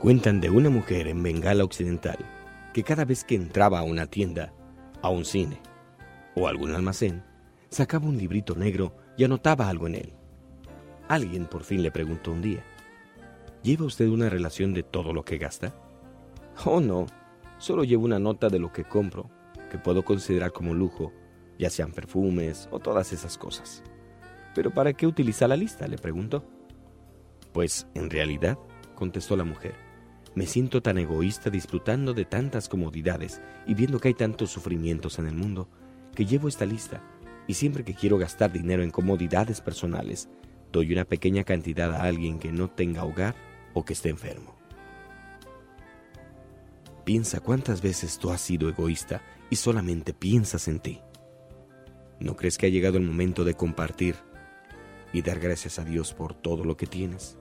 Cuentan de una mujer en Bengala Occidental que cada vez que entraba a una tienda, a un cine o algún almacén, sacaba un librito negro y anotaba algo en él. Alguien por fin le preguntó un día, ¿lleva usted una relación de todo lo que gasta? Oh, no, solo llevo una nota de lo que compro, que puedo considerar como lujo, ya sean perfumes o todas esas cosas. ¿Pero para qué utiliza la lista? le preguntó. Pues, en realidad, contestó la mujer, me siento tan egoísta disfrutando de tantas comodidades y viendo que hay tantos sufrimientos en el mundo, que llevo esta lista y siempre que quiero gastar dinero en comodidades personales, doy una pequeña cantidad a alguien que no tenga hogar o que esté enfermo. Piensa cuántas veces tú has sido egoísta y solamente piensas en ti. ¿No crees que ha llegado el momento de compartir y dar gracias a Dios por todo lo que tienes?